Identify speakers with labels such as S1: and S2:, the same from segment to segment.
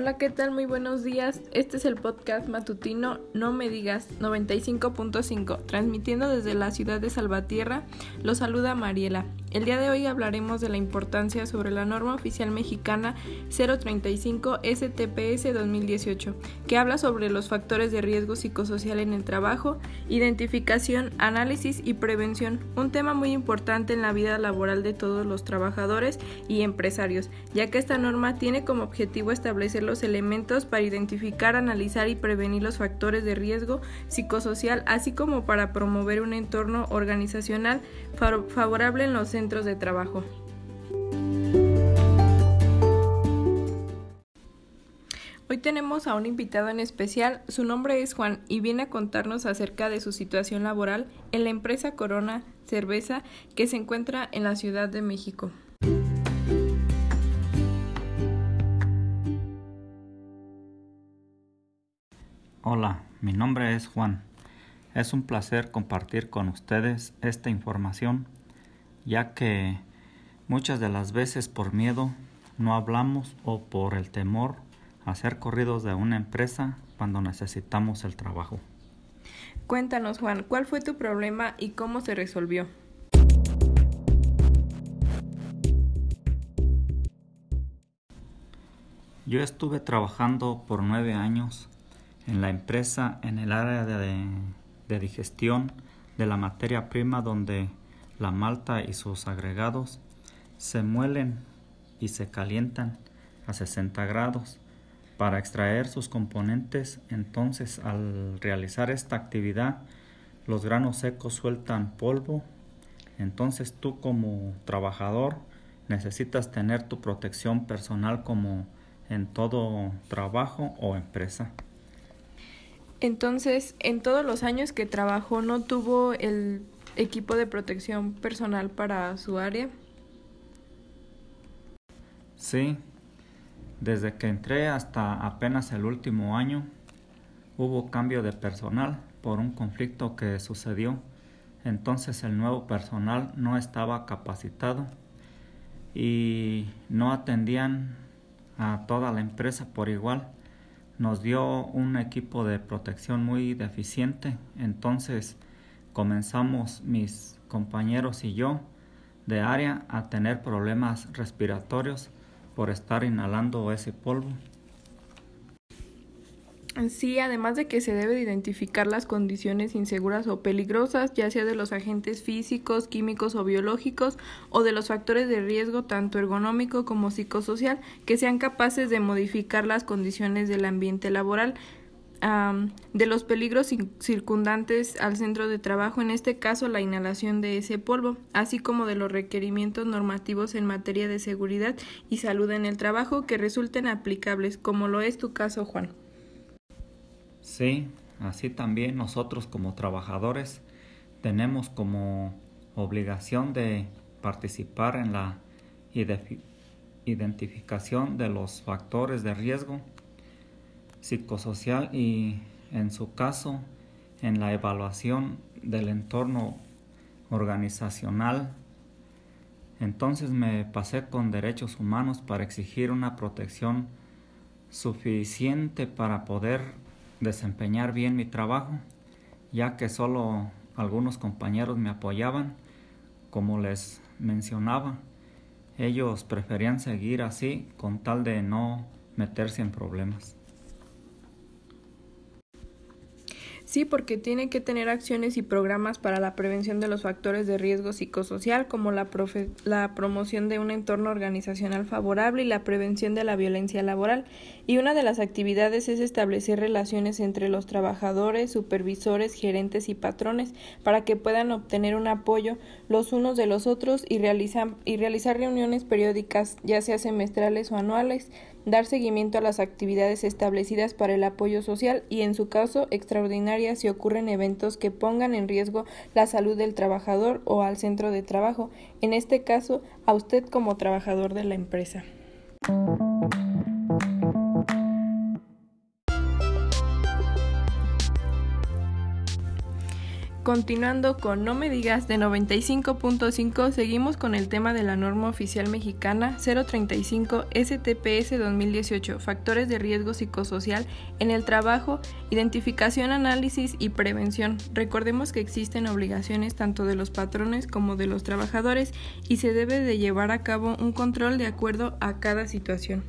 S1: Hola, ¿qué tal? Muy buenos días. Este es el podcast matutino No Me Digas 95.5, transmitiendo desde la ciudad de Salvatierra. Lo saluda Mariela. El día de hoy hablaremos de la importancia sobre la norma oficial mexicana 035 STPS 2018, que habla sobre los factores de riesgo psicosocial en el trabajo, identificación, análisis y prevención, un tema muy importante en la vida laboral de todos los trabajadores y empresarios, ya que esta norma tiene como objetivo establecer los elementos para identificar, analizar y prevenir los factores de riesgo psicosocial, así como para promover un entorno organizacional favorable en los centros de trabajo. Hoy tenemos a un invitado en especial, su nombre es Juan y viene a contarnos acerca de su situación laboral en la empresa Corona Cerveza que se encuentra en la Ciudad de México.
S2: Hola, mi nombre es Juan. Es un placer compartir con ustedes esta información, ya que muchas de las veces por miedo no hablamos o por el temor a ser corridos de una empresa cuando necesitamos el trabajo.
S1: Cuéntanos, Juan, ¿cuál fue tu problema y cómo se resolvió?
S2: Yo estuve trabajando por nueve años en la empresa en el área de, digestión de la materia prima donde la malta y sus agregados se muelen y se calientan a 60 grados para extraer sus componentes. Entonces, al realizar esta actividad, los granos secos sueltan polvo. Entonces, tú como trabajador necesitas tener tu protección personal como en todo trabajo o empresa.
S1: Entonces, en todos los años que trabajó, ¿no tuvo el equipo de protección personal para su área?
S2: Sí, desde que entré hasta apenas el último año hubo cambio de personal por un conflicto que sucedió. Entonces el nuevo personal no estaba capacitado y no atendían a toda la empresa por igual nos dio un equipo de protección muy deficiente, entonces comenzamos mis compañeros y yo de área a tener problemas respiratorios por estar inhalando ese polvo.
S1: Sí, además de que se debe de identificar las condiciones inseguras o peligrosas, ya sea de los agentes físicos, químicos o biológicos, o de los factores de riesgo tanto ergonómico como psicosocial, que sean capaces de modificar las condiciones del ambiente laboral, de los peligros circundantes al centro de trabajo, en este caso la inhalación de ese polvo, así como de los requerimientos normativos en materia de seguridad y salud en el trabajo que resulten aplicables, como lo es tu caso, Juan.
S2: Sí, así también nosotros como trabajadores tenemos como obligación de participar en la identificación de los factores de riesgo psicosocial y en su caso en la evaluación del entorno organizacional. Entonces me pasé con derechos humanos para exigir una protección suficiente para poder desempeñar bien mi trabajo, ya que solo algunos compañeros me apoyaban, como les mencionaba. Ellos preferían seguir así con tal de no meterse en problemas.
S1: Sí, porque tiene que tener acciones y programas para la prevención de los factores de riesgo psicosocial, como la, la, promoción de un entorno organizacional favorable y la prevención de la violencia laboral. Y una de las actividades es establecer relaciones entre los trabajadores, supervisores, gerentes y patrones para que puedan obtener un apoyo los unos de los otros y, y realizar reuniones periódicas, ya sea semestrales o anuales dar seguimiento a las actividades establecidas para el apoyo social y, en su caso, extraordinarias si ocurren eventos que pongan en riesgo la salud del trabajador o al centro de trabajo, en este caso, a usted como trabajador de la empresa. Continuando con No me digas de 95.5, seguimos con el tema de la norma oficial mexicana 035 STPS 2018, factores de riesgo psicosocial en el trabajo, identificación, análisis y prevención. Recordemos que existen obligaciones tanto de los patrones como de los trabajadores y se debe de llevar a cabo un control de acuerdo a cada situación.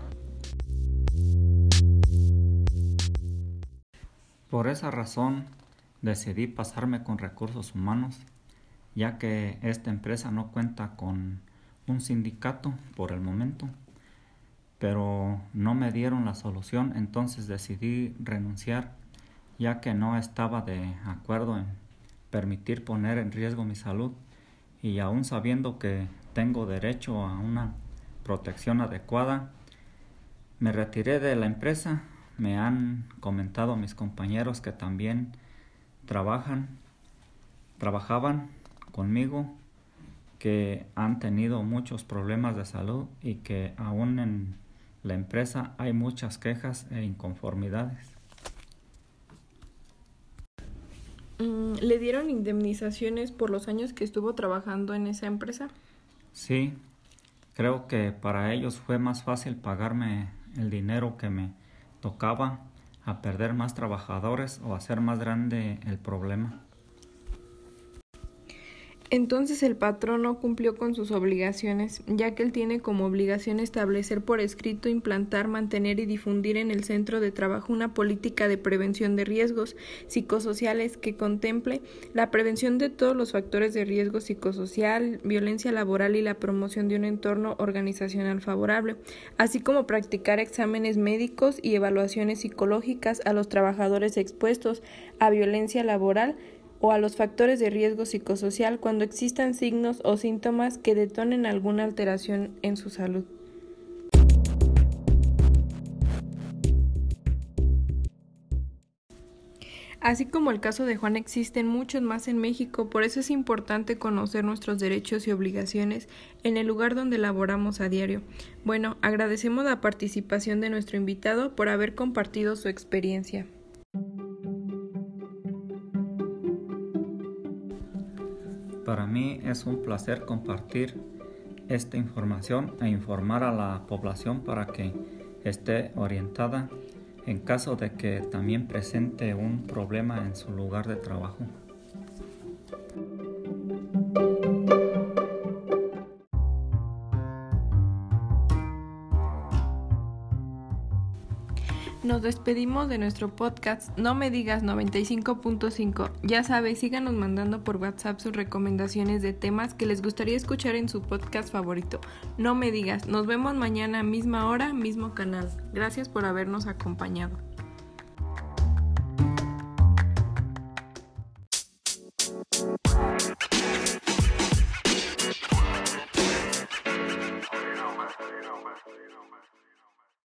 S2: Por esa razón, decidí pasarme con recursos humanos, ya que esta empresa no cuenta con un sindicato por el momento, pero no me dieron la solución, entonces decidí renunciar, ya que no estaba de acuerdo en permitir poner en riesgo mi salud y aún sabiendo que tengo derecho a una protección adecuada, me retiré de la empresa. Me han comentado mis compañeros que también trabajan, trabajaban conmigo, que han tenido muchos problemas de salud y que aún en la empresa hay muchas quejas e inconformidades.
S1: Mm, ¿Le dieron indemnizaciones por los años que estuvo trabajando en esa empresa?
S2: Sí, creo que para ellos fue más fácil pagarme el dinero que me tocaba a perder más trabajadores o hacer más grande el problema.
S1: Entonces el patrón no cumplió con sus obligaciones, ya que él tiene como obligación establecer por escrito, implantar, mantener y difundir en el centro de trabajo una política de prevención de riesgos psicosociales que contemple la prevención de todos los factores de riesgo psicosocial, violencia laboral y la promoción de un entorno organizacional favorable, así como practicar exámenes médicos y evaluaciones psicológicas a los trabajadores expuestos a violencia laboral o a los factores de riesgo psicosocial cuando existan signos o síntomas que detonen alguna alteración en su salud. Así como el caso de Juan existen muchos más en México, por eso es importante conocer nuestros derechos y obligaciones en el lugar donde laboramos a diario. Bueno, agradecemos la participación de nuestro invitado por haber compartido su experiencia.
S2: Es un placer compartir esta información e informar a la población para que esté orientada en caso de que también presente un problema en su lugar de trabajo.
S1: Nos despedimos de nuestro podcast No me digas 95.5. Ya sabes, síganos mandando por WhatsApp sus recomendaciones de temas que les gustaría escuchar en su podcast favorito. No me digas, nos vemos mañana misma hora, mismo canal. Gracias por habernos acompañado.